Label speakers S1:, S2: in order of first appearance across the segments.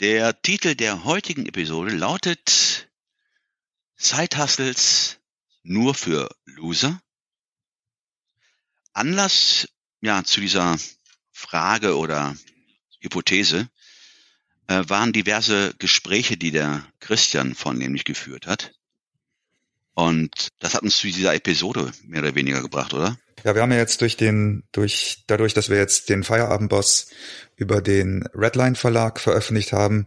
S1: Der Titel der heutigen Episode lautet Side nur für Loser. Anlass ja zu dieser Frage oder Hypothese äh, waren diverse Gespräche, die der Christian vornehmlich geführt hat. Und das hat uns zu dieser Episode mehr oder weniger gebracht, oder?
S2: Ja, wir haben ja jetzt durch den, durch, dadurch, dass wir jetzt den Feierabendboss über den Redline Verlag veröffentlicht haben,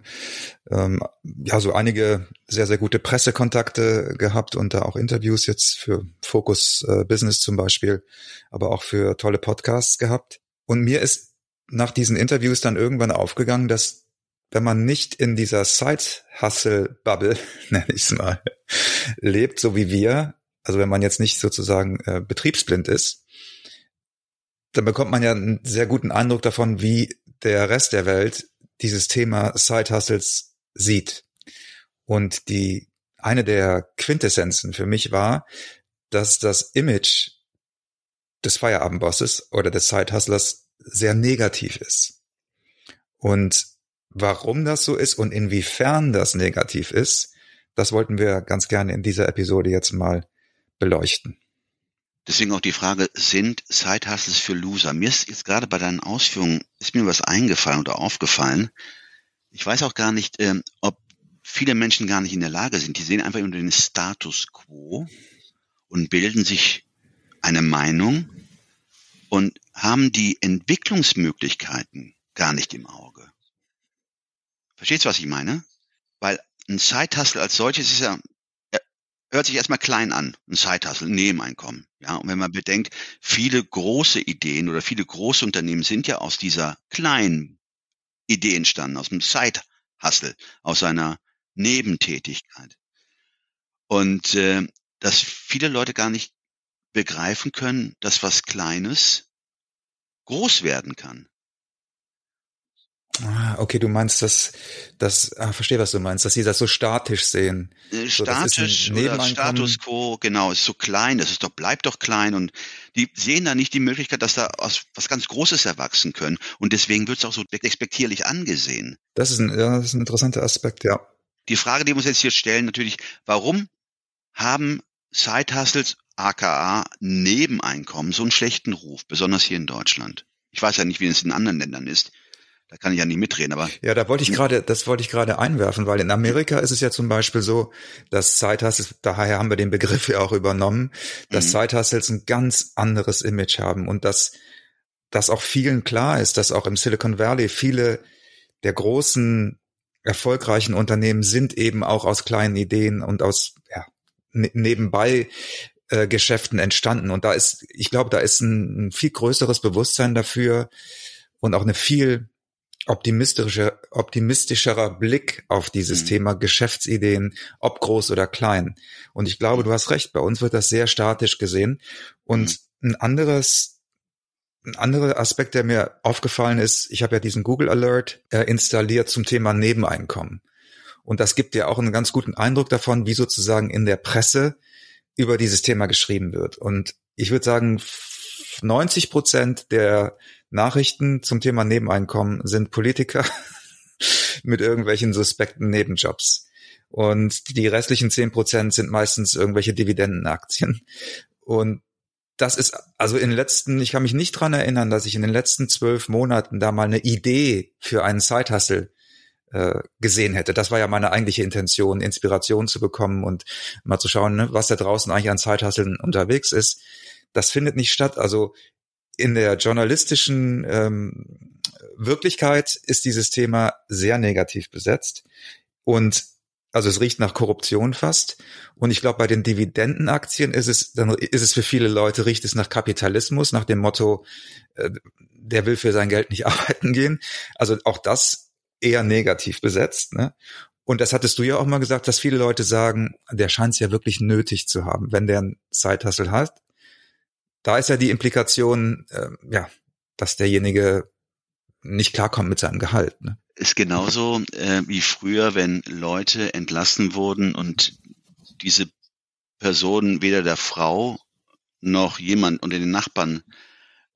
S2: ähm, ja, so einige sehr, sehr gute Pressekontakte gehabt und da auch Interviews jetzt für Focus äh, Business zum Beispiel, aber auch für tolle Podcasts gehabt. Und mir ist nach diesen Interviews dann irgendwann aufgegangen, dass wenn man nicht in dieser Side-Hustle-Bubble, nenne ich es mal, lebt, so wie wir, also wenn man jetzt nicht sozusagen äh, betriebsblind ist, dann bekommt man ja einen sehr guten Eindruck davon, wie der Rest der Welt dieses Thema Side-Hustles sieht. Und die eine der Quintessenzen für mich war, dass das Image des Feierabendbosses oder des Side-Hustlers sehr negativ ist. Und warum das so ist und inwiefern das negativ ist, das wollten wir ganz gerne in dieser Episode jetzt mal beleuchten.
S1: Deswegen auch die Frage, sind Side-Hustles für Loser? Mir ist jetzt gerade bei deinen Ausführungen, ist mir was eingefallen oder aufgefallen. Ich weiß auch gar nicht, ähm, ob viele Menschen gar nicht in der Lage sind. Die sehen einfach nur den Status quo und bilden sich eine Meinung und haben die Entwicklungsmöglichkeiten gar nicht im Auge. Verstehst du, was ich meine? Weil ein Side-Hustle als solches ist ja hört sich erstmal klein an, ein Side-Hustle, ein Nebeneinkommen. Ja, und wenn man bedenkt, viele große Ideen oder viele große Unternehmen sind ja aus dieser kleinen Idee entstanden, aus dem Side-Hustle, aus einer Nebentätigkeit. Und äh, dass viele Leute gar nicht begreifen können, dass was Kleines groß werden kann.
S2: Ah, okay, du meinst, dass das, ah, verstehe, was du meinst, dass sie das so statisch sehen.
S1: Äh, statisch so, oder Status quo, genau, ist so klein, das ist doch, bleibt doch klein und die sehen da nicht die Möglichkeit, dass da aus was ganz Großes erwachsen können und deswegen wird es auch so despektierlich angesehen.
S2: Das ist ein, ja, das ist ein interessanter Aspekt, ja.
S1: Die Frage, die wir uns jetzt hier stellen, natürlich, warum haben Side-Hustles, aka Nebeneinkommen, so einen schlechten Ruf, besonders hier in Deutschland? Ich weiß ja nicht, wie es in anderen Ländern ist da kann ich ja nicht mitreden, aber.
S2: Ja, da wollte ich gerade, das wollte ich gerade einwerfen, weil in Amerika ist es ja zum Beispiel so, dass Side Hustles, daher haben wir den Begriff ja auch übernommen, dass mhm. Side Hustles ein ganz anderes Image haben und dass, dass auch vielen klar ist, dass auch im Silicon Valley viele der großen, erfolgreichen Unternehmen sind eben auch aus kleinen Ideen und aus, ja, ne, nebenbei äh, Geschäften entstanden. Und da ist, ich glaube, da ist ein, ein viel größeres Bewusstsein dafür und auch eine viel optimistischer, optimistischerer Blick auf dieses mhm. Thema Geschäftsideen, ob groß oder klein. Und ich glaube, du hast recht, bei uns wird das sehr statisch gesehen. Und mhm. ein anderes, ein anderer Aspekt, der mir aufgefallen ist, ich habe ja diesen Google Alert äh, installiert zum Thema Nebeneinkommen. Und das gibt dir auch einen ganz guten Eindruck davon, wie sozusagen in der Presse über dieses Thema geschrieben wird. Und ich würde sagen, 90 Prozent der Nachrichten zum Thema Nebeneinkommen sind Politiker mit irgendwelchen suspekten Nebenjobs. Und die restlichen zehn Prozent sind meistens irgendwelche Dividendenaktien. Und das ist, also in den letzten, ich kann mich nicht dran erinnern, dass ich in den letzten zwölf Monaten da mal eine Idee für einen Side-Hustle äh, gesehen hätte. Das war ja meine eigentliche Intention, Inspiration zu bekommen und mal zu schauen, ne, was da draußen eigentlich an Zeithusteln unterwegs ist. Das findet nicht statt. Also in der journalistischen ähm, Wirklichkeit ist dieses Thema sehr negativ besetzt und also es riecht nach Korruption fast. Und ich glaube, bei den Dividendenaktien ist es, dann ist es für viele Leute, riecht es nach Kapitalismus, nach dem Motto, äh, der will für sein Geld nicht arbeiten gehen. Also auch das eher negativ besetzt. Ne? Und das hattest du ja auch mal gesagt, dass viele Leute sagen, der scheint es ja wirklich nötig zu haben, wenn der einen Zeithassel hat. Da ist ja die Implikation, äh, ja, dass derjenige nicht klarkommt mit seinem Gehalt. Ne?
S1: Ist genauso äh, wie früher, wenn Leute entlassen wurden und diese Personen weder der Frau noch jemand unter den Nachbarn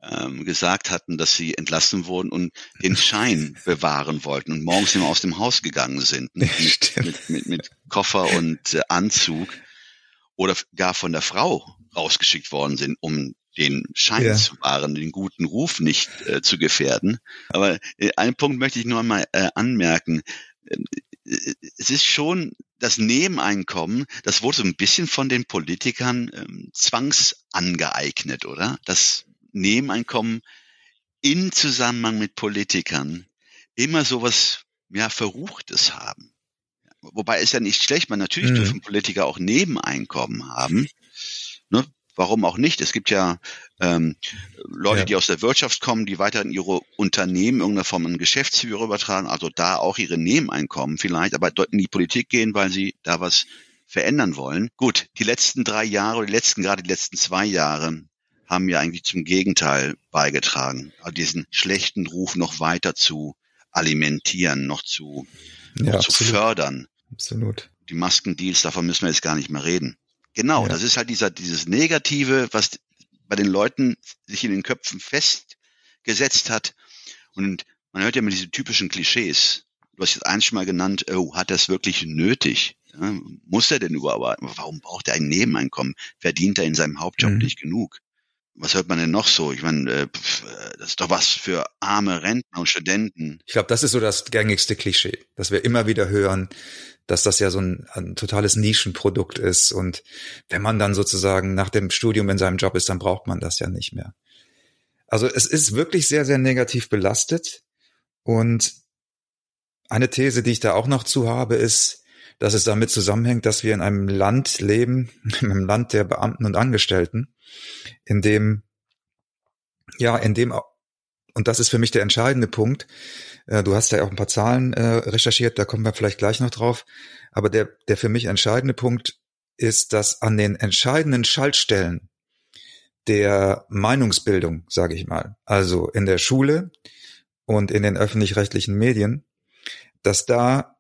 S1: ähm, gesagt hatten, dass sie entlassen wurden und den Schein bewahren wollten und morgens immer aus dem Haus gegangen sind ne? mit, mit, mit, mit, Koffer und äh, Anzug oder gar von der Frau rausgeschickt worden sind, um den Schein ja. zu wahren, den guten Ruf nicht äh, zu gefährden. Aber äh, einen Punkt möchte ich nur einmal äh, anmerken. Ähm, äh, es ist schon das Nebeneinkommen, das wurde so ein bisschen von den Politikern ähm, zwangsangeeignet, oder? Das Nebeneinkommen in Zusammenhang mit Politikern immer sowas ja Verruchtes haben. Wobei ist ja nicht schlecht, man natürlich mhm. dürfen Politiker auch Nebeneinkommen haben. Ne? Warum auch nicht? Es gibt ja ähm, Leute, ja. die aus der Wirtschaft kommen, die weiter in ihre Unternehmen irgendeiner Form an Geschäftsführer übertragen, also da auch ihre Nebeneinkommen vielleicht, aber dort in die Politik gehen, weil sie da was verändern wollen. Gut, die letzten drei Jahre, die letzten, gerade die letzten zwei Jahre haben ja eigentlich zum Gegenteil beigetragen, also diesen schlechten Ruf noch weiter zu alimentieren, noch zu, ja, noch zu fördern.
S2: Absolut.
S1: Die Maskendeals, davon müssen wir jetzt gar nicht mehr reden. Genau, ja. das ist halt dieser, dieses Negative, was bei den Leuten sich in den Köpfen festgesetzt hat. Und man hört ja immer diese typischen Klischees. Du hast jetzt eins schon mal genannt, oh, hat das wirklich nötig? Ja, muss er denn überhaupt? Warum braucht er ein Nebeneinkommen? Verdient er in seinem Hauptjob mhm. nicht genug? Was hört man denn noch so? Ich meine, äh, das ist doch was für arme Rentner und Studenten.
S2: Ich glaube, das ist so das gängigste Klischee, dass wir immer wieder hören, dass das ja so ein, ein, totales Nischenprodukt ist. Und wenn man dann sozusagen nach dem Studium in seinem Job ist, dann braucht man das ja nicht mehr. Also es ist wirklich sehr, sehr negativ belastet. Und eine These, die ich da auch noch zu habe, ist, dass es damit zusammenhängt, dass wir in einem Land leben, in einem Land der Beamten und Angestellten, in dem, ja, in dem, und das ist für mich der entscheidende Punkt, äh, du hast ja auch ein paar Zahlen äh, recherchiert, da kommen wir vielleicht gleich noch drauf, aber der, der für mich entscheidende Punkt ist, dass an den entscheidenden Schaltstellen der Meinungsbildung, sage ich mal, also in der Schule und in den öffentlich-rechtlichen Medien, dass da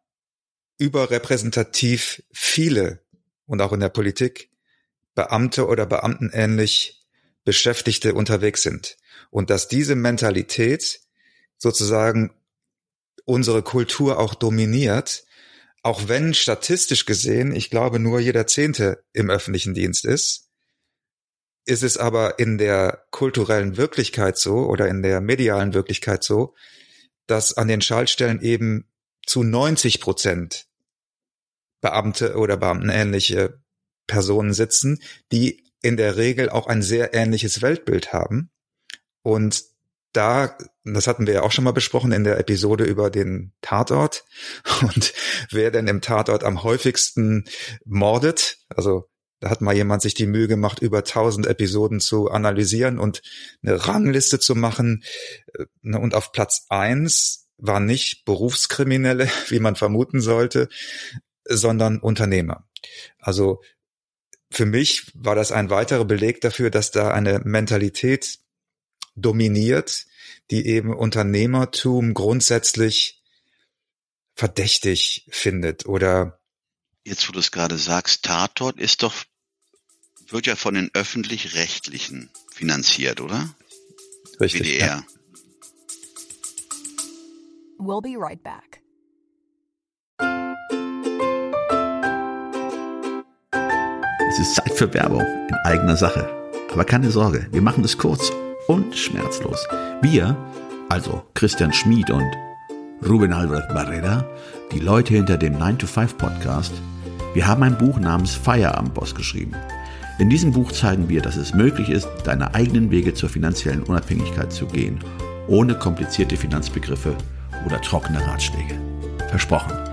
S2: überrepräsentativ viele und auch in der Politik Beamte oder Beamtenähnlich Beschäftigte unterwegs sind. Und dass diese Mentalität sozusagen unsere Kultur auch dominiert, auch wenn statistisch gesehen, ich glaube, nur jeder Zehnte im öffentlichen Dienst ist, ist es aber in der kulturellen Wirklichkeit so oder in der medialen Wirklichkeit so, dass an den Schaltstellen eben zu 90 Prozent Beamte oder Beamtenähnliche Personen sitzen, die in der Regel auch ein sehr ähnliches Weltbild haben. Und da, das hatten wir ja auch schon mal besprochen in der Episode über den Tatort und wer denn im Tatort am häufigsten mordet. Also da hat mal jemand sich die Mühe gemacht, über tausend Episoden zu analysieren und eine Rangliste zu machen. Ne, und auf Platz eins war nicht Berufskriminelle, wie man vermuten sollte, sondern Unternehmer. Also für mich war das ein weiterer Beleg dafür, dass da eine Mentalität dominiert, die eben Unternehmertum grundsätzlich verdächtig findet oder
S1: Jetzt, wo du es gerade sagst, Tatort ist doch, wird ja von den öffentlich-rechtlichen finanziert, oder?
S2: Richtig. WDR. Ja.
S3: We'll be right back.
S4: Es ist Zeit für Werbung in eigener Sache. Aber keine Sorge, wir machen es kurz und schmerzlos. Wir, also Christian Schmid und Ruben Albert Barrera, die Leute hinter dem 9-to-5-Podcast, wir haben ein Buch namens Feierabendboss geschrieben. In diesem Buch zeigen wir, dass es möglich ist, deine eigenen Wege zur finanziellen Unabhängigkeit zu gehen, ohne komplizierte Finanzbegriffe oder trockene Ratschläge. Versprochen.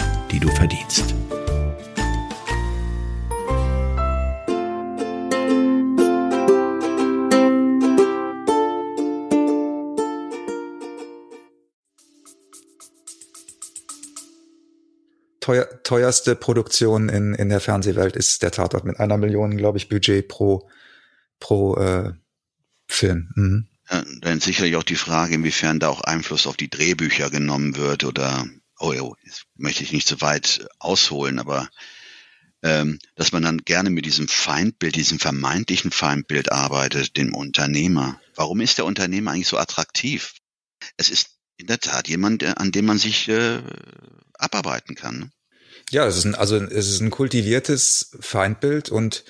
S4: die du verdienst.
S2: teuer, teuerste Produktion in, in der Fernsehwelt ist der Tatort mit einer Million, glaube ich, Budget pro, pro äh, Film. Mhm.
S1: Ja, dann sicherlich auch die Frage, inwiefern da auch Einfluss auf die Drehbücher genommen wird oder, oh, oh jetzt möchte ich nicht zu weit ausholen, aber ähm, dass man dann gerne mit diesem Feindbild, diesem vermeintlichen Feindbild arbeitet, dem Unternehmer. Warum ist der Unternehmer eigentlich so attraktiv? Es ist in der Tat jemand, an dem man sich äh, abarbeiten kann. Ne?
S2: Ja, es ist ein, also es ist ein kultiviertes Feindbild und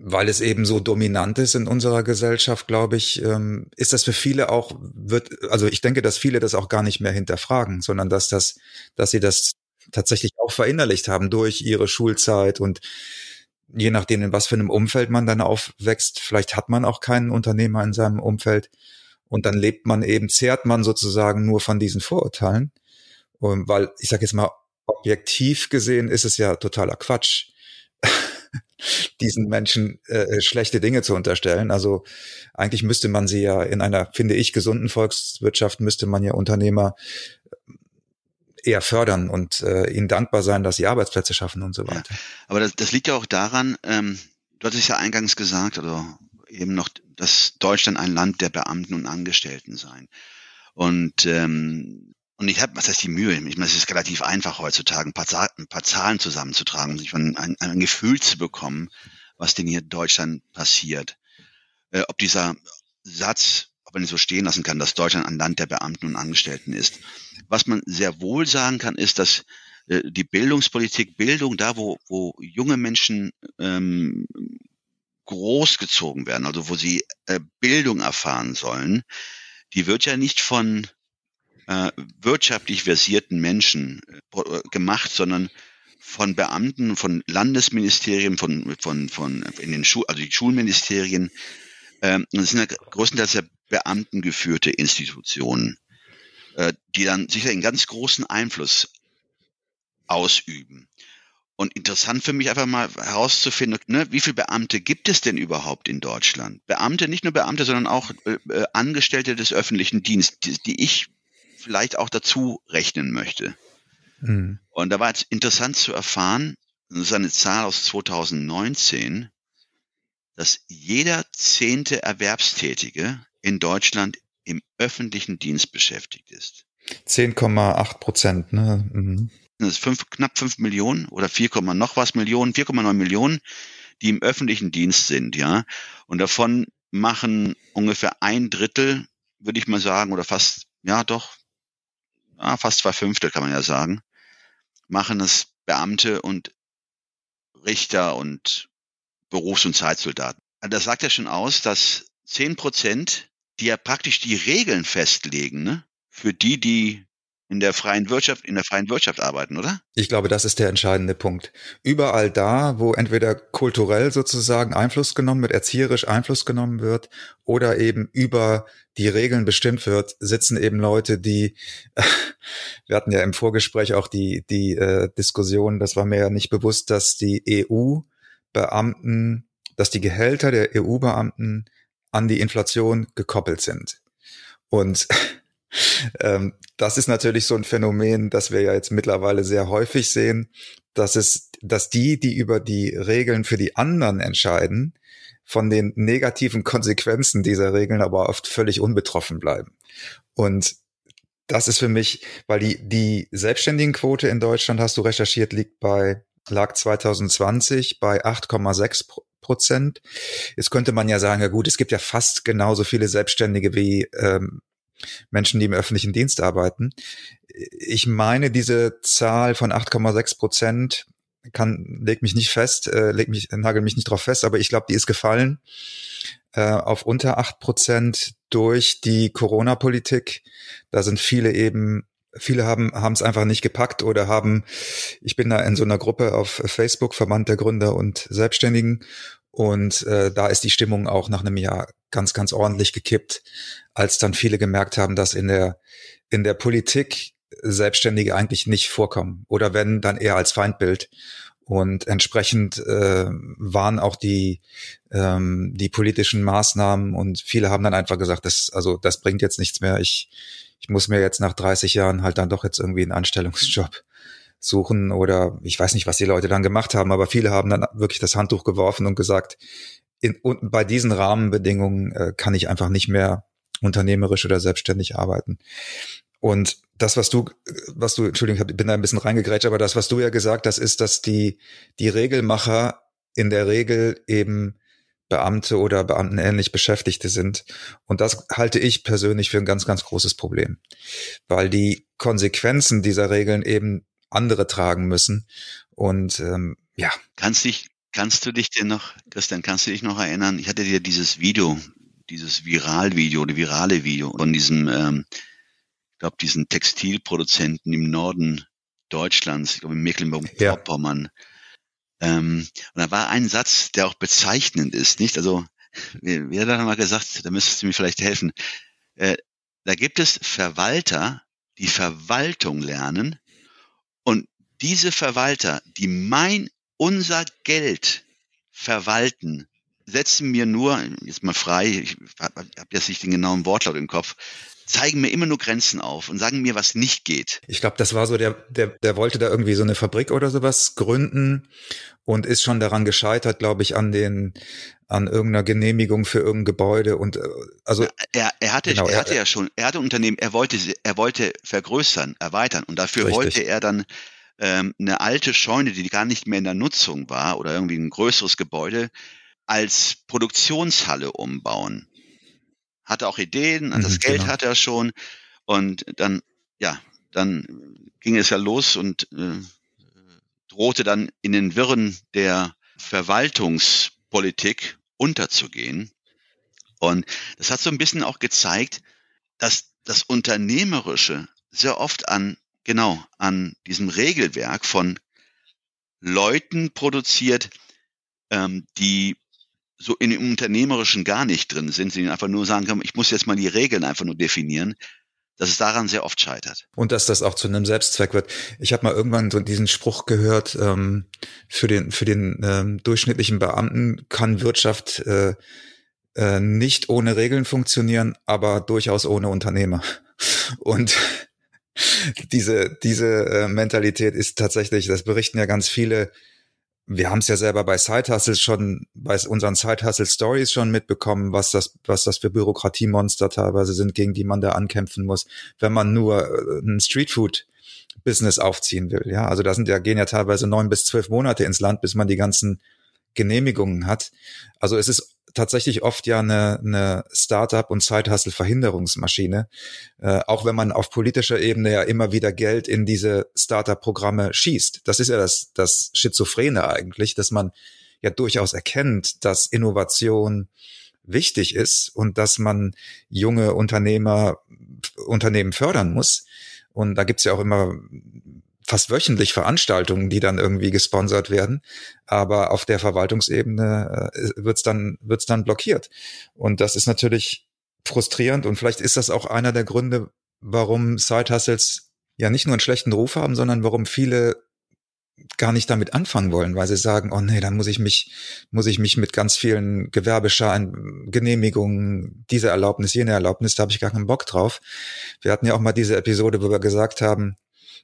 S2: weil es eben so dominant ist in unserer Gesellschaft, glaube ich, ähm, ist das für viele auch, wird, also ich denke, dass viele das auch gar nicht mehr hinterfragen, sondern dass das, dass sie das tatsächlich auch verinnerlicht haben durch ihre Schulzeit und je nachdem, in was für einem Umfeld man dann aufwächst, vielleicht hat man auch keinen Unternehmer in seinem Umfeld und dann lebt man eben, zehrt man sozusagen nur von diesen Vorurteilen. Weil, ich sage jetzt mal, objektiv gesehen ist es ja totaler Quatsch, diesen Menschen äh, schlechte Dinge zu unterstellen. Also eigentlich müsste man sie ja in einer, finde ich, gesunden Volkswirtschaft müsste man ja Unternehmer äh, eher fördern und äh, ihnen dankbar sein, dass sie Arbeitsplätze schaffen und so weiter. Ja,
S1: aber das, das liegt ja auch daran, ähm, du hattest ja eingangs gesagt, oder eben noch, dass Deutschland ein Land der Beamten und Angestellten sein. Und ähm, und ich habe, was heißt die Mühe? Ich meine, es ist relativ einfach heutzutage, ein paar, ein paar Zahlen zusammenzutragen, um sich ein, ein, ein, Gefühl zu bekommen, was denn hier in Deutschland passiert. Äh, ob dieser Satz, ob man ihn so stehen lassen kann, dass Deutschland ein Land der Beamten und Angestellten ist. Was man sehr wohl sagen kann, ist, dass äh, die Bildungspolitik, Bildung, da wo, wo junge Menschen ähm, großgezogen werden, also wo sie äh, Bildung erfahren sollen, die wird ja nicht von äh, wirtschaftlich versierten Menschen äh, gemacht, sondern von Beamten, von Landesministerien, von, von, von in den Schu also die Schulministerien. Ähm, das sind ja größtenteils ja Beamten geführte Institutionen, äh, die dann sicher einen ganz großen Einfluss ausüben. Und interessant für mich einfach mal herauszufinden, ne, wie viele Beamte gibt es denn überhaupt in Deutschland? Beamte, nicht nur Beamte, sondern auch äh, äh Angestellte des öffentlichen Dienstes, die, die ich vielleicht auch dazu rechnen möchte. Mhm. Und da war jetzt interessant zu erfahren, das ist eine Zahl aus 2019, dass jeder zehnte Erwerbstätige in Deutschland im öffentlichen Dienst beschäftigt ist.
S2: 10,8 Prozent, ne? Mhm.
S1: Das ist fünf, knapp fünf Millionen oder 4, noch was Millionen, 4,9 Millionen, die im öffentlichen Dienst sind, ja. Und davon machen ungefähr ein Drittel, würde ich mal sagen, oder fast, ja doch, ah, fast zwei Fünftel kann man ja sagen, machen es Beamte und Richter und Berufs- und Zeitsoldaten. Das sagt ja schon aus, dass zehn Prozent, die ja praktisch die Regeln festlegen, ne, für die, die in der freien Wirtschaft, in der freien Wirtschaft arbeiten, oder?
S2: Ich glaube, das ist der entscheidende Punkt. Überall da, wo entweder kulturell sozusagen Einfluss genommen wird, erzieherisch Einfluss genommen wird oder eben über die Regeln bestimmt wird, sitzen eben Leute, die, wir hatten ja im Vorgespräch auch die, die äh, Diskussion, das war mir ja nicht bewusst, dass die EU-Beamten, dass die Gehälter der EU-Beamten an die Inflation gekoppelt sind. Und ähm, das ist natürlich so ein Phänomen, das wir ja jetzt mittlerweile sehr häufig sehen, dass es, dass die, die über die Regeln für die anderen entscheiden, von den negativen Konsequenzen dieser Regeln aber oft völlig unbetroffen bleiben. Und das ist für mich, weil die, die Selbstständigenquote in Deutschland, hast du recherchiert, liegt bei, lag 2020 bei 8,6 Prozent. Jetzt könnte man ja sagen, ja gut, es gibt ja fast genauso viele Selbstständige wie ähm, Menschen, die im öffentlichen Dienst arbeiten. Ich meine, diese Zahl von 8,6 Prozent kann, leg mich nicht fest, äh, leg mich, nagel mich nicht drauf fest, aber ich glaube, die ist gefallen äh, auf unter acht Prozent durch die Corona-Politik. Da sind viele eben viele haben haben es einfach nicht gepackt oder haben, ich bin da in so einer Gruppe auf Facebook, Verband der Gründer und Selbstständigen und äh, da ist die Stimmung auch nach einem Jahr ganz, ganz ordentlich gekippt, als dann viele gemerkt haben, dass in der in der Politik Selbstständige eigentlich nicht vorkommen oder wenn dann eher als Feindbild. Und entsprechend äh, waren auch die, ähm, die politischen Maßnahmen und viele haben dann einfach gesagt, das, also das bringt jetzt nichts mehr. Ich, ich muss mir jetzt nach 30 Jahren halt dann doch jetzt irgendwie einen Anstellungsjob suchen oder ich weiß nicht, was die Leute dann gemacht haben, aber viele haben dann wirklich das Handtuch geworfen und gesagt, in, und bei diesen Rahmenbedingungen äh, kann ich einfach nicht mehr unternehmerisch oder selbstständig arbeiten. Und das, was du, was du, Entschuldigung, ich bin da ein bisschen reingegrätscht, aber das, was du ja gesagt hast, ist, dass die, die Regelmacher in der Regel eben Beamte oder Beamtenähnlich Beschäftigte sind. Und das halte ich persönlich für ein ganz, ganz großes Problem, weil die Konsequenzen dieser Regeln eben andere tragen müssen. Und ähm, ja.
S1: Kannst dich, kannst du dich denn noch, Christian, kannst du dich noch erinnern? Ich hatte dir dieses Video, dieses Viralvideo, die virale Video von diesem ähm, ich glaube, diesen Textilproduzenten im Norden Deutschlands, ich glaube in Mecklenburg-Vorpommern. Ja. Ähm, und da war ein Satz, der auch bezeichnend ist, nicht? Also, wie, wie hat er mal gesagt, da müsstest du mir vielleicht helfen. Äh, da gibt es Verwalter, die Verwaltung lernen und diese Verwalter, die mein, unser Geld verwalten, setzen mir nur, jetzt mal frei, ich habe jetzt nicht den genauen Wortlaut im Kopf, zeigen mir immer nur Grenzen auf und sagen mir, was nicht geht.
S2: Ich glaube, das war so, der, der, der wollte da irgendwie so eine Fabrik oder sowas gründen und ist schon daran gescheitert, glaube ich, an den an irgendeiner Genehmigung für irgendein Gebäude und äh, also
S1: er, er hatte genau, er hatte ja schon er hatte Unternehmen er wollte er wollte vergrößern erweitern und dafür richtig. wollte er dann ähm, eine alte Scheune die gar nicht mehr in der Nutzung war oder irgendwie ein größeres Gebäude als Produktionshalle umbauen hatte auch Ideen, mhm, das Geld genau. hatte er schon und dann, ja, dann ging es ja los und äh, drohte dann in den Wirren der Verwaltungspolitik unterzugehen. Und das hat so ein bisschen auch gezeigt, dass das Unternehmerische sehr oft an, genau, an diesem Regelwerk von Leuten produziert, ähm, die so in dem Unternehmerischen gar nicht drin sind, sie einfach nur sagen können, ich muss jetzt mal die Regeln einfach nur definieren, dass es daran sehr oft scheitert.
S2: Und dass das auch zu einem Selbstzweck wird. Ich habe mal irgendwann so diesen Spruch gehört, ähm, für den, für den ähm, durchschnittlichen Beamten kann Wirtschaft äh, äh, nicht ohne Regeln funktionieren, aber durchaus ohne Unternehmer. Und diese, diese äh, Mentalität ist tatsächlich, das berichten ja ganz viele wir haben es ja selber bei Side Hustles schon, bei unseren Side Hustle Stories schon mitbekommen, was das, was das für Bürokratiemonster teilweise sind, gegen die man da ankämpfen muss, wenn man nur äh, ein Streetfood Business aufziehen will. Ja, also da sind ja, gehen ja teilweise neun bis zwölf Monate ins Land, bis man die ganzen Genehmigungen hat. Also es ist tatsächlich oft ja eine, eine Startup- und Side-Hustle-Verhinderungsmaschine, äh, auch wenn man auf politischer Ebene ja immer wieder Geld in diese Startup-Programme schießt. Das ist ja das, das Schizophrene eigentlich, dass man ja durchaus erkennt, dass Innovation wichtig ist und dass man junge Unternehmer, Unternehmen fördern muss. Und da gibt's ja auch immer fast wöchentlich Veranstaltungen, die dann irgendwie gesponsert werden, aber auf der Verwaltungsebene äh, wird's dann wird's dann blockiert. Und das ist natürlich frustrierend. Und vielleicht ist das auch einer der Gründe, warum Side Hustles ja nicht nur einen schlechten Ruf haben, sondern warum viele gar nicht damit anfangen wollen, weil sie sagen, oh nee, dann muss ich mich, muss ich mich mit ganz vielen Gewerbescheinen, Genehmigungen, diese Erlaubnis, jene Erlaubnis, da habe ich gar keinen Bock drauf. Wir hatten ja auch mal diese Episode, wo wir gesagt haben,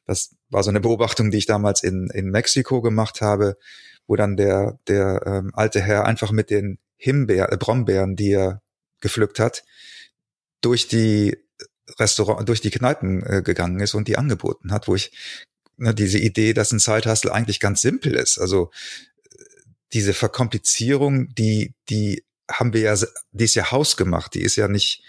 S2: das war so eine Beobachtung, die ich damals in, in Mexiko gemacht habe, wo dann der, der ähm, alte Herr einfach mit den Himbeer, äh, Brombeeren, die er gepflückt hat, durch die Restaurant, durch die Kneipen äh, gegangen ist und die angeboten hat, wo ich ne, diese Idee, dass ein Side eigentlich ganz simpel ist. Also diese Verkomplizierung, die, die haben wir ja, die ist ja hausgemacht, die ist ja nicht,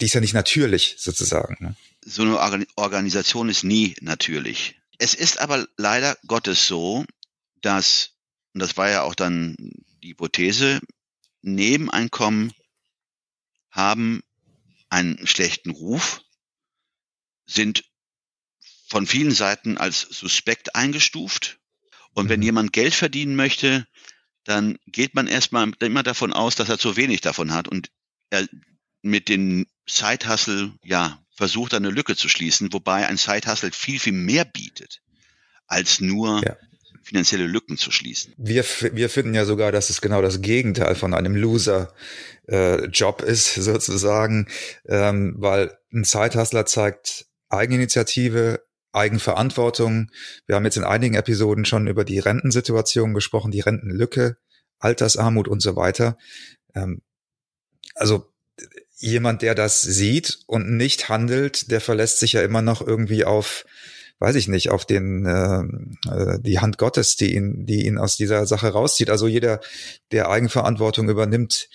S2: die ist ja nicht natürlich sozusagen. Ne?
S1: So eine Organisation ist nie natürlich. Es ist aber leider Gottes so, dass, und das war ja auch dann die Hypothese, Nebeneinkommen haben einen schlechten Ruf, sind von vielen Seiten als suspekt eingestuft. Und wenn mhm. jemand Geld verdienen möchte, dann geht man erstmal immer davon aus, dass er zu wenig davon hat und er mit dem Side-Hustle, ja, versucht eine Lücke zu schließen, wobei ein Side-Hustle viel, viel mehr bietet, als nur ja. finanzielle Lücken zu schließen.
S2: Wir, wir finden ja sogar, dass es genau das Gegenteil von einem Loser-Job äh, ist, sozusagen, ähm, weil ein Side-Hustler zeigt Eigeninitiative, Eigenverantwortung. Wir haben jetzt in einigen Episoden schon über die Rentensituation gesprochen, die Rentenlücke, Altersarmut und so weiter. Ähm, also jemand, der das sieht und nicht handelt, der verlässt sich ja immer noch irgendwie auf, weiß ich nicht, auf den äh, äh die Hand Gottes, die ihn, die ihn aus dieser Sache rauszieht. Also jeder, der Eigenverantwortung übernimmt,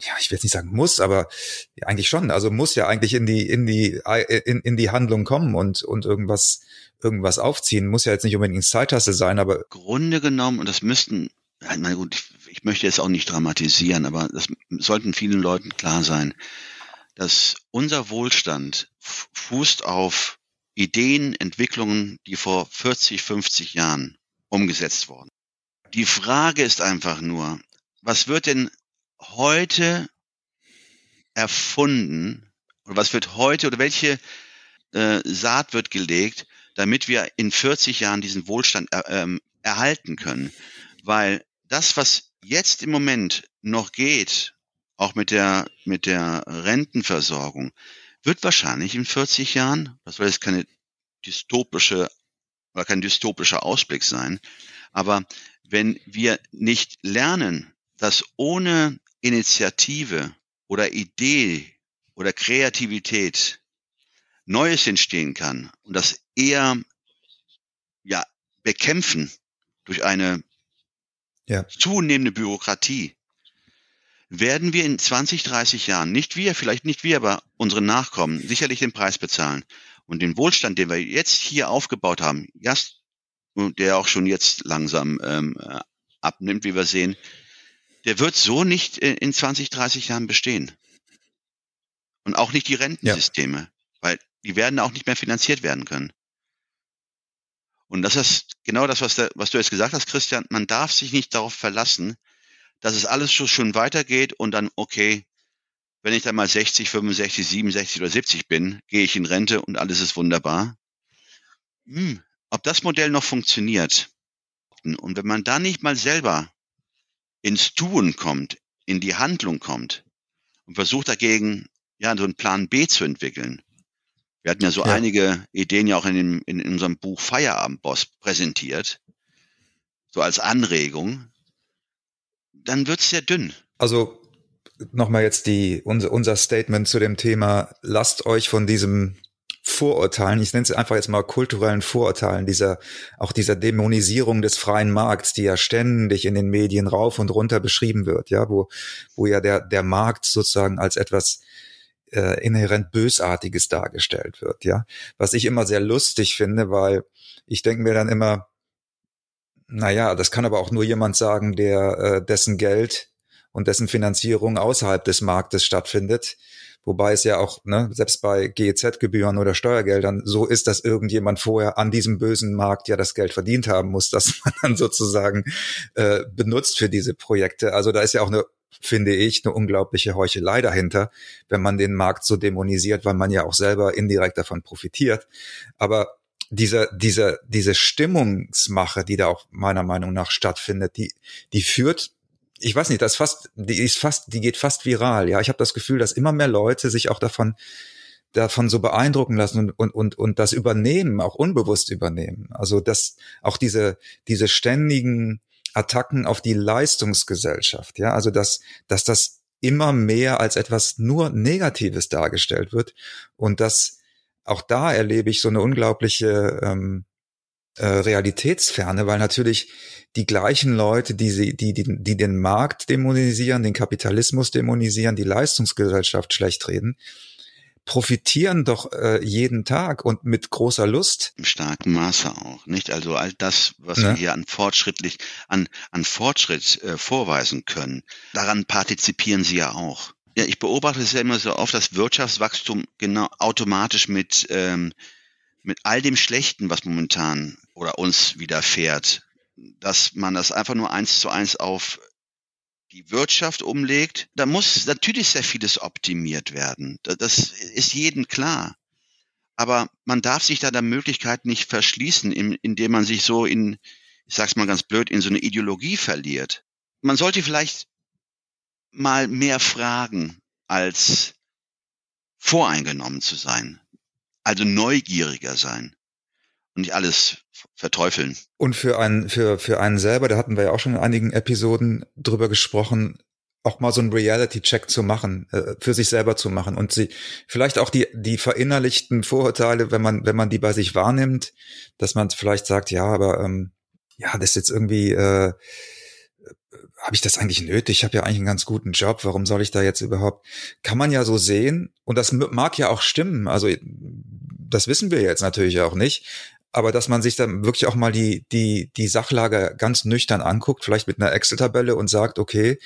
S2: ja, ich will jetzt nicht sagen muss, aber ja, eigentlich schon. Also muss ja eigentlich in die in die in, in die Handlung kommen und und irgendwas irgendwas aufziehen. Muss ja jetzt nicht unbedingt Zeithasse sein, aber
S1: Grunde genommen und das müssten, meine gut, ich möchte jetzt auch nicht dramatisieren, aber das sollten vielen Leuten klar sein, dass unser Wohlstand fußt auf Ideen, Entwicklungen, die vor 40, 50 Jahren umgesetzt wurden. Die Frage ist einfach nur, was wird denn heute erfunden oder was wird heute oder welche äh, Saat wird gelegt, damit wir in 40 Jahren diesen Wohlstand er, ähm, erhalten können. Weil das, was jetzt im Moment noch geht, auch mit der, mit der Rentenversorgung, wird wahrscheinlich in 40 Jahren, das soll jetzt keine dystopische oder kein dystopischer Ausblick sein, aber wenn wir nicht lernen, dass ohne Initiative oder Idee oder Kreativität Neues entstehen kann und das eher ja bekämpfen durch eine ja. zunehmende Bürokratie, werden wir in 20, 30 Jahren, nicht wir, vielleicht nicht wir, aber unsere Nachkommen, sicherlich den Preis bezahlen. Und den Wohlstand, den wir jetzt hier aufgebaut haben, der auch schon jetzt langsam ähm, abnimmt, wie wir sehen, der wird so nicht in 20, 30 Jahren bestehen. Und auch nicht die Rentensysteme, ja. weil die werden auch nicht mehr finanziert werden können. Und das ist genau das, was, der, was du jetzt gesagt hast, Christian. Man darf sich nicht darauf verlassen, dass es alles schon, weitergeht und dann, okay, wenn ich dann mal 60, 65, 67 oder 70 bin, gehe ich in Rente und alles ist wunderbar. Hm, ob das Modell noch funktioniert. Und wenn man da nicht mal selber ins Tun kommt, in die Handlung kommt und versucht dagegen, ja, so einen Plan B zu entwickeln. Wir hatten ja so ja. einige Ideen ja auch in, dem, in, in unserem Buch Feierabendboss präsentiert, so als Anregung. Dann wird's sehr dünn.
S2: Also nochmal jetzt die, unser, unser Statement zu dem Thema, lasst euch von diesem Vorurteilen, ich nenne es einfach jetzt mal kulturellen Vorurteilen, dieser, auch dieser Dämonisierung des freien Markts, die ja ständig in den Medien rauf und runter beschrieben wird, ja, wo, wo ja der, der Markt sozusagen als etwas äh, inhärent Bösartiges dargestellt wird, ja. Was ich immer sehr lustig finde, weil ich denke mir dann immer, naja, das kann aber auch nur jemand sagen, der äh, dessen Geld und dessen Finanzierung außerhalb des Marktes stattfindet. Wobei es ja auch, ne, selbst bei GEZ-Gebühren oder Steuergeldern so ist, dass irgendjemand vorher an diesem bösen Markt ja das Geld verdient haben muss, dass man dann sozusagen äh, benutzt für diese Projekte. Also da ist ja auch eine finde ich, eine unglaubliche Heuchelei dahinter, wenn man den Markt so dämonisiert, weil man ja auch selber indirekt davon profitiert. Aber diese, diese, diese Stimmungsmache, die da auch meiner Meinung nach stattfindet, die, die führt ich weiß nicht, das fast, die ist fast, die geht fast viral. Ja, ich habe das Gefühl, dass immer mehr Leute sich auch davon davon so beeindrucken lassen und, und, und, und das übernehmen, auch unbewusst übernehmen. Also dass auch diese, diese ständigen Attacken auf die Leistungsgesellschaft, ja, also dass, dass das immer mehr als etwas nur Negatives dargestellt wird und dass auch da erlebe ich so eine unglaubliche ähm, äh, Realitätsferne, weil natürlich die gleichen Leute, die, sie, die, die, die den Markt dämonisieren, den Kapitalismus dämonisieren, die Leistungsgesellschaft schlecht reden, profitieren doch äh, jeden Tag und mit großer Lust.
S1: Im starken Maße auch, nicht? Also all das, was ne? wir hier an fortschrittlich, an, an Fortschritt äh, vorweisen können, daran partizipieren sie ja auch. Ja, ich beobachte es ja immer so oft, dass Wirtschaftswachstum genau automatisch mit, ähm, mit all dem Schlechten, was momentan oder uns widerfährt, dass man das einfach nur eins zu eins auf die Wirtschaft umlegt. Da muss natürlich sehr vieles optimiert werden. Das ist jedem klar. Aber man darf sich da der Möglichkeit nicht verschließen, indem man sich so in, ich sag's mal ganz blöd, in so eine Ideologie verliert. Man sollte vielleicht mal mehr fragen, als voreingenommen zu sein. Also neugieriger sein nicht alles verteufeln.
S2: Und für einen, für, für einen selber, da hatten wir ja auch schon in einigen Episoden drüber gesprochen, auch mal so einen Reality-Check zu machen, äh, für sich selber zu machen und sie vielleicht auch die die verinnerlichten Vorurteile, wenn man wenn man die bei sich wahrnimmt, dass man vielleicht sagt, ja, aber ähm, ja, das ist jetzt irgendwie äh, habe ich das eigentlich nötig? Ich habe ja eigentlich einen ganz guten Job. Warum soll ich da jetzt überhaupt? Kann man ja so sehen und das mag ja auch stimmen. Also das wissen wir jetzt natürlich auch nicht aber dass man sich dann wirklich auch mal die, die, die Sachlage ganz nüchtern anguckt, vielleicht mit einer Excel-Tabelle und sagt, okay,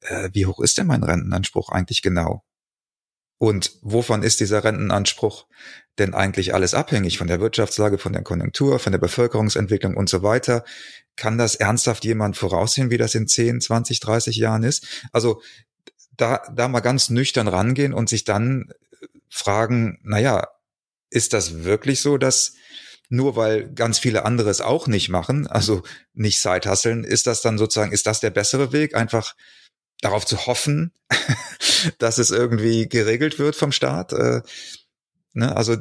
S2: äh, wie hoch ist denn mein Rentenanspruch eigentlich genau? Und wovon ist dieser Rentenanspruch denn eigentlich alles abhängig? Von der Wirtschaftslage, von der Konjunktur, von der Bevölkerungsentwicklung und so weiter? Kann das ernsthaft jemand voraussehen, wie das in 10, 20, 30 Jahren ist? Also da, da mal ganz nüchtern rangehen und sich dann fragen, naja, ist das wirklich so, dass nur weil ganz viele andere es auch nicht machen, also nicht Sidehusteln, ist das dann sozusagen, ist das der bessere Weg, einfach darauf zu hoffen, dass es irgendwie geregelt wird vom Staat? Äh, ne? Also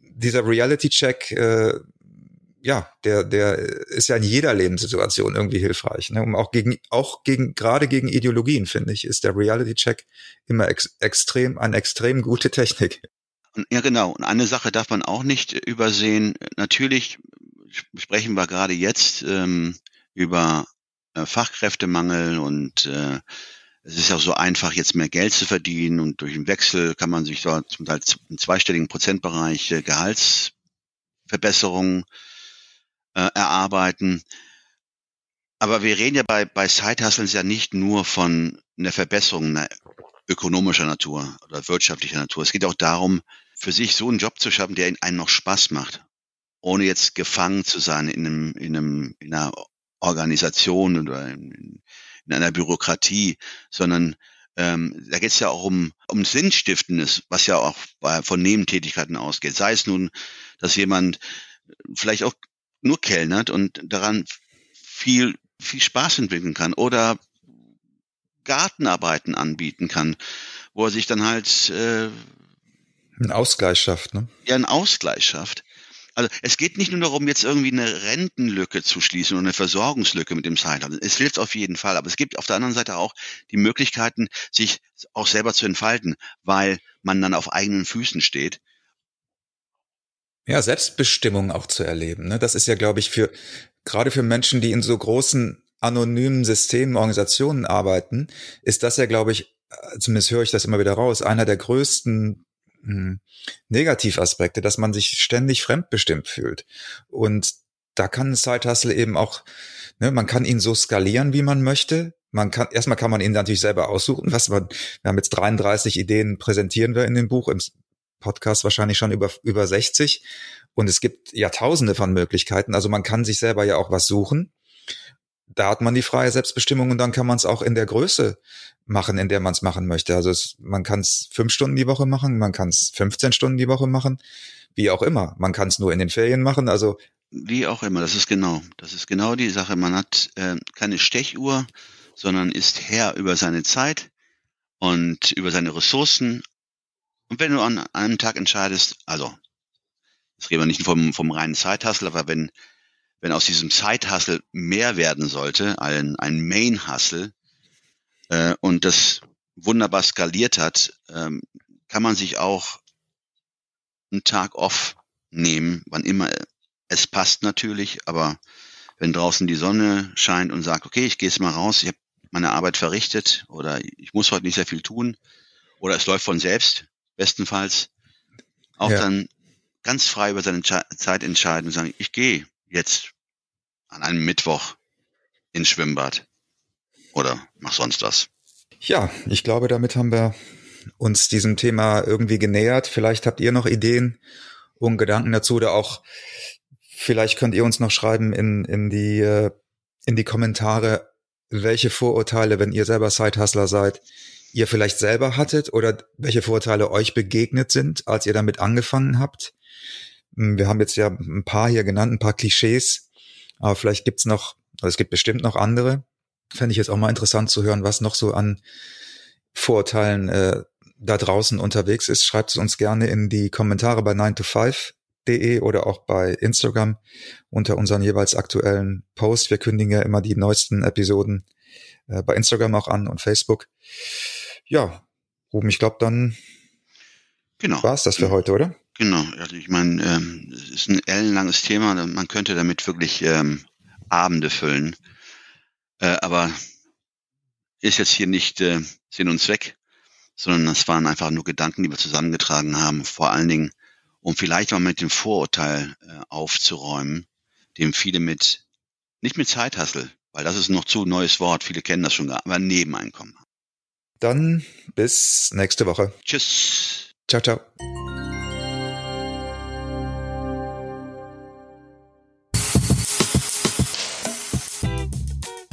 S2: dieser Reality-Check, äh, ja, der, der ist ja in jeder Lebenssituation irgendwie hilfreich. Ne? Um auch gegen, auch gegen, gerade gegen Ideologien, finde ich, ist der Reality-Check immer ex extrem, eine extrem gute Technik.
S1: Ja, genau. Und eine Sache darf man auch nicht übersehen. Natürlich sprechen wir gerade jetzt ähm, über äh, Fachkräftemangel und äh, es ist ja so einfach, jetzt mehr Geld zu verdienen und durch den Wechsel kann man sich dort zum Teil im zweistelligen Prozentbereich äh, Gehaltsverbesserungen äh, erarbeiten. Aber wir reden ja bei, bei Side-Hustles ja nicht nur von einer Verbesserung einer ökonomischer Natur oder wirtschaftlicher Natur. Es geht auch darum, für sich so einen Job zu schaffen, der einem noch Spaß macht, ohne jetzt gefangen zu sein in einem, in einem, in einer Organisation oder in, in einer Bürokratie, sondern ähm, da geht es ja auch um, um Sinnstiftendes, was ja auch bei, von Nebentätigkeiten ausgeht. Sei es nun, dass jemand vielleicht auch nur kellnert und daran viel, viel Spaß entwickeln kann oder Gartenarbeiten anbieten kann, wo er sich dann halt äh,
S2: einen Ausgleich schafft, ne?
S1: Ja, einen Ausgleich schafft. Also es geht nicht nur darum, jetzt irgendwie eine Rentenlücke zu schließen oder eine Versorgungslücke mit dem Sidehandel. Es hilft auf jeden Fall, aber es gibt auf der anderen Seite auch die Möglichkeiten, sich auch selber zu entfalten, weil man dann auf eigenen Füßen steht.
S2: Ja, Selbstbestimmung auch zu erleben. Ne? Das ist ja, glaube ich, für gerade für Menschen, die in so großen anonymen Systemen, Organisationen arbeiten, ist das ja, glaube ich, äh, zumindest höre ich das immer wieder raus, einer der größten Negativaspekte, dass man sich ständig fremdbestimmt fühlt. Und da kann Side Hustle eben auch, ne, man kann ihn so skalieren, wie man möchte. Man kann, erstmal kann man ihn natürlich selber aussuchen, was man, wir haben jetzt 33 Ideen präsentieren wir in dem Buch, im Podcast wahrscheinlich schon über, über 60. Und es gibt ja tausende von Möglichkeiten. Also man kann sich selber ja auch was suchen da hat man die freie Selbstbestimmung und dann kann man es auch in der Größe machen, in der man es machen möchte. Also es, man kann es fünf Stunden die Woche machen, man kann es 15 Stunden die Woche machen, wie auch immer. Man kann es nur in den Ferien machen. Also
S1: wie auch immer, das ist genau, das ist genau die Sache. Man hat äh, keine Stechuhr, sondern ist Herr über seine Zeit und über seine Ressourcen. Und wenn du an einem Tag entscheidest, also, jetzt reden wir nicht vom, vom reinen Zeithassel, aber wenn wenn aus diesem Side-Hustle mehr werden sollte, ein, ein Main-Hustle, äh, und das wunderbar skaliert hat, ähm, kann man sich auch einen Tag off nehmen, wann immer es passt natürlich, aber wenn draußen die Sonne scheint und sagt, okay, ich gehe jetzt mal raus, ich habe meine Arbeit verrichtet oder ich muss heute nicht sehr viel tun oder es läuft von selbst, bestenfalls, auch ja. dann ganz frei über seine Zeit entscheiden und sagen, ich gehe jetzt an einem Mittwoch ins Schwimmbad oder mach sonst was.
S2: Ja, ich glaube, damit haben wir uns diesem Thema irgendwie genähert. Vielleicht habt ihr noch Ideen und Gedanken dazu oder auch vielleicht könnt ihr uns noch schreiben in, in die, äh, in die Kommentare, welche Vorurteile, wenn ihr selber Sidehustler seid, ihr vielleicht selber hattet oder welche Vorurteile euch begegnet sind, als ihr damit angefangen habt. Hm, wir haben jetzt ja ein paar hier genannt, ein paar Klischees, aber vielleicht gibt's noch, also es gibt bestimmt noch andere. Fände ich jetzt auch mal interessant zu hören, was noch so an Vorurteilen äh, da draußen unterwegs ist. Schreibt es uns gerne in die Kommentare bei 9to5.de oder auch bei Instagram unter unseren jeweils aktuellen Posts. Wir kündigen ja immer die neuesten Episoden äh, bei Instagram auch an und Facebook. Ja, Ruben, ich glaube, dann genau. war es das für heute, oder?
S1: Genau, also ich meine, ähm, es ist ein ellenlanges Thema, man könnte damit wirklich ähm, Abende füllen. Äh, aber ist jetzt hier nicht äh, Sinn und Zweck, sondern das waren einfach nur Gedanken, die wir zusammengetragen haben, vor allen Dingen, um vielleicht mal mit dem Vorurteil äh, aufzuräumen, dem viele mit, nicht mit Zeithassel, weil das ist noch zu neues Wort, viele kennen das schon, aber Nebeneinkommen.
S2: Dann bis nächste Woche.
S1: Tschüss.
S2: Ciao, ciao.